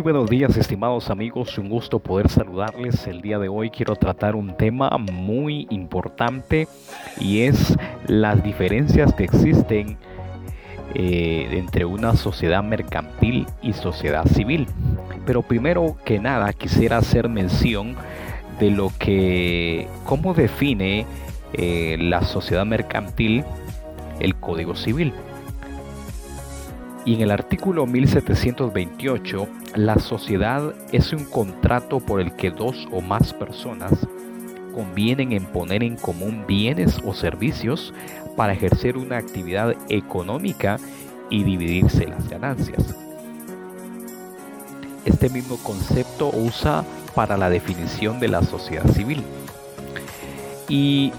Muy buenos días estimados amigos, un gusto poder saludarles. El día de hoy quiero tratar un tema muy importante y es las diferencias que existen eh, entre una sociedad mercantil y sociedad civil. Pero primero que nada quisiera hacer mención de lo que, cómo define eh, la sociedad mercantil el Código Civil. Y en el artículo 1728, la sociedad es un contrato por el que dos o más personas convienen en poner en común bienes o servicios para ejercer una actividad económica y dividirse las ganancias. Este mismo concepto usa para la definición de la sociedad civil. Y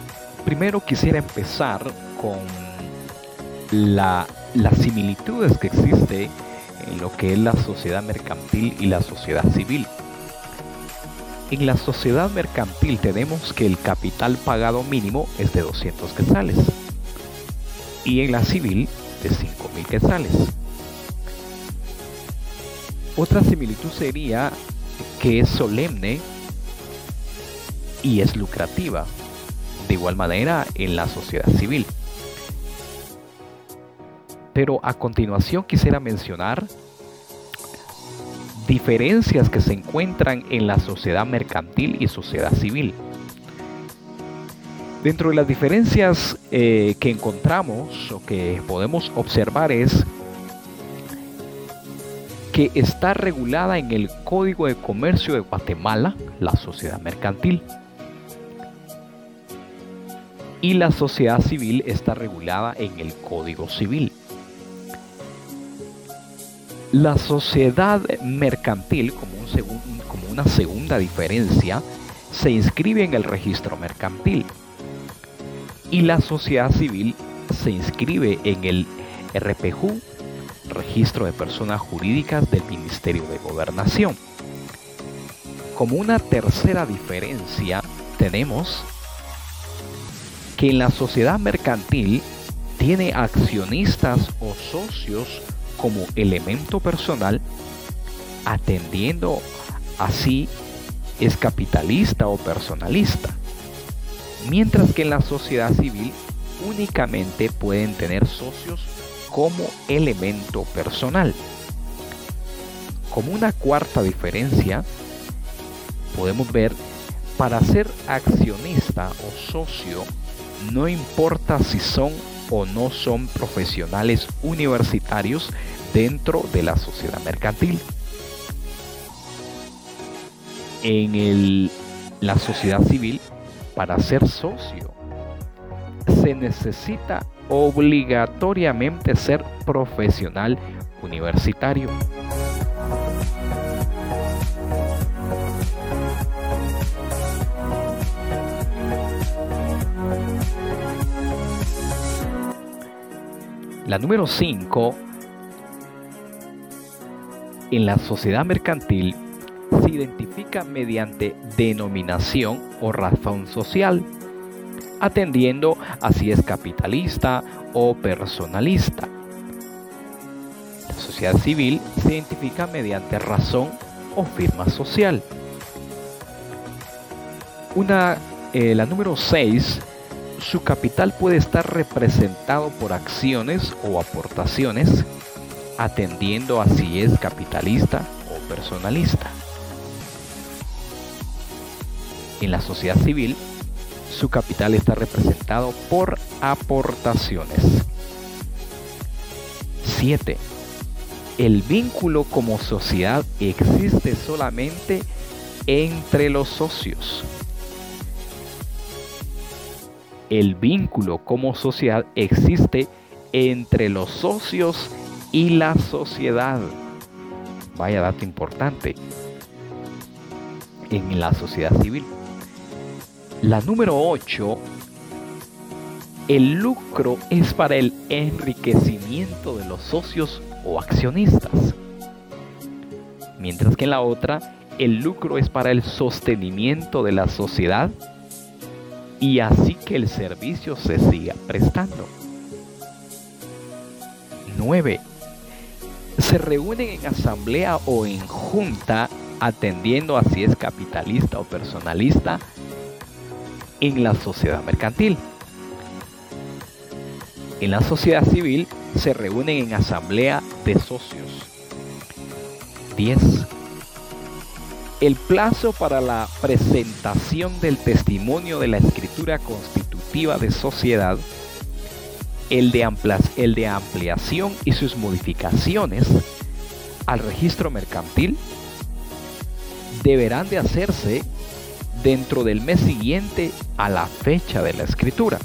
primero quisiera empezar con la las similitudes que existe en lo que es la sociedad mercantil y la sociedad civil. En la sociedad mercantil tenemos que el capital pagado mínimo es de 200 quetzales y en la civil de 5.000 quetzales. Otra similitud sería que es solemne y es lucrativa. De igual manera en la sociedad civil. Pero a continuación quisiera mencionar diferencias que se encuentran en la sociedad mercantil y sociedad civil. Dentro de las diferencias eh, que encontramos o que podemos observar es que está regulada en el Código de Comercio de Guatemala, la sociedad mercantil. Y la sociedad civil está regulada en el Código Civil. La sociedad mercantil, como, una segunda diferencia, se inscribe en el registro mercantil y la sociedad civil se inscribe en el RPJU, Registro de Personas Jurídicas del Ministerio de Gobernación. Como una tercera diferencia tenemos que en la sociedad mercantil tiene accionistas o socios como elemento personal, atendiendo así es capitalista o personalista. Mientras que en la sociedad civil únicamente pueden tener socios como elemento personal. Como una cuarta diferencia, podemos ver, para ser accionista o socio, no importa si son o no son profesionales universitarios dentro de la sociedad mercantil. En la sociedad civil, para ser socio, se necesita obligatoriamente ser profesional universitario. La número 5, en la sociedad mercantil se identifica mediante denominación o razón social, atendiendo a si es capitalista o personalista. La sociedad civil se identifica mediante razón o firma social. Una, eh, la número 6 su capital puede estar representado por acciones o aportaciones, atendiendo a si es capitalista o personalista. En la sociedad civil, su capital está representado por aportaciones. 7. El vínculo como sociedad existe solamente entre los socios el vínculo como sociedad existe entre los socios y la sociedad. Vaya dato importante en la sociedad civil. La número 8, el lucro es para el enriquecimiento de los socios o accionistas. Mientras que en la otra, el lucro es para el sostenimiento de la sociedad y así que el servicio se siga prestando. 9. se reúnen en asamblea o en junta atendiendo a si es capitalista o personalista en la sociedad mercantil. En la sociedad civil se reúnen en asamblea de socios. 10. El plazo para la presentación del testimonio de la escritura constitutiva de sociedad, el de, ampliación y sus modificaciones al registro mercantil, deberán de hacerse dentro del mes siguiente a la fecha de la escritura.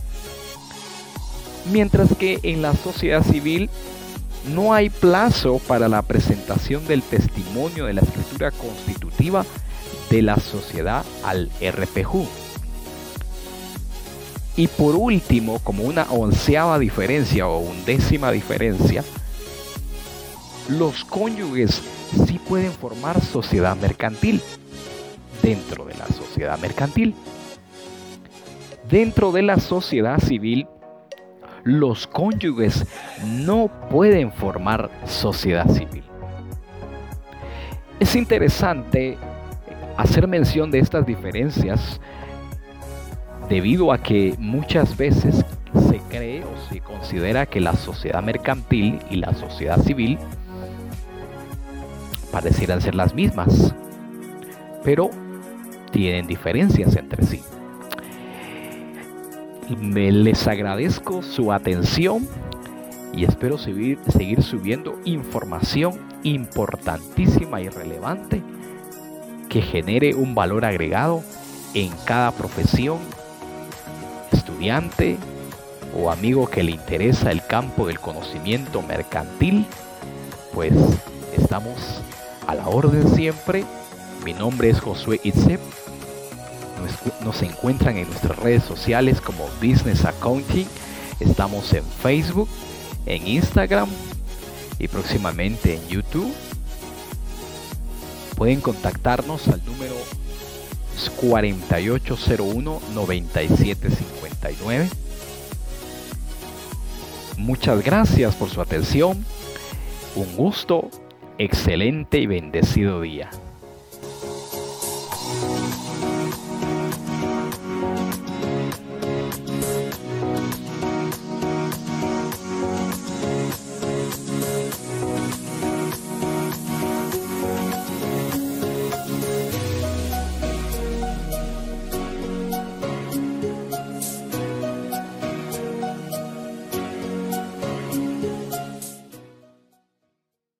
Mientras que en la sociedad civil no hay plazo para la presentación del testimonio de la escritura constitutiva de la sociedad al RPJ. Y por último, como una onceava diferencia o undécima diferencia, los cónyuges sí pueden formar sociedad mercantil dentro de la sociedad mercantil. Dentro de la sociedad civil, los cónyuges no pueden formar sociedad civil. Es interesante hacer mención de estas diferencias debido a que muchas veces se cree o se considera que la sociedad mercantil y la sociedad civil parecieran ser las mismas, pero tienen diferencias entre sí. Les agradezco su atención y espero seguir, seguir subiendo información importantísima y relevante que genere un valor agregado en cada profesión, estudiante o amigo que le interesa el campo del conocimiento mercantil, pues estamos a la orden siempre. Mi nombre es Josué Itzep. Nos, encuentran en nuestras redes sociales como Business Accounting. Estamos en Facebook, en Instagram y próximamente en YouTube. Pueden contactarnos al número 4801-9759. Muchas gracias por su atención. Un gusto excelente y bendecido día.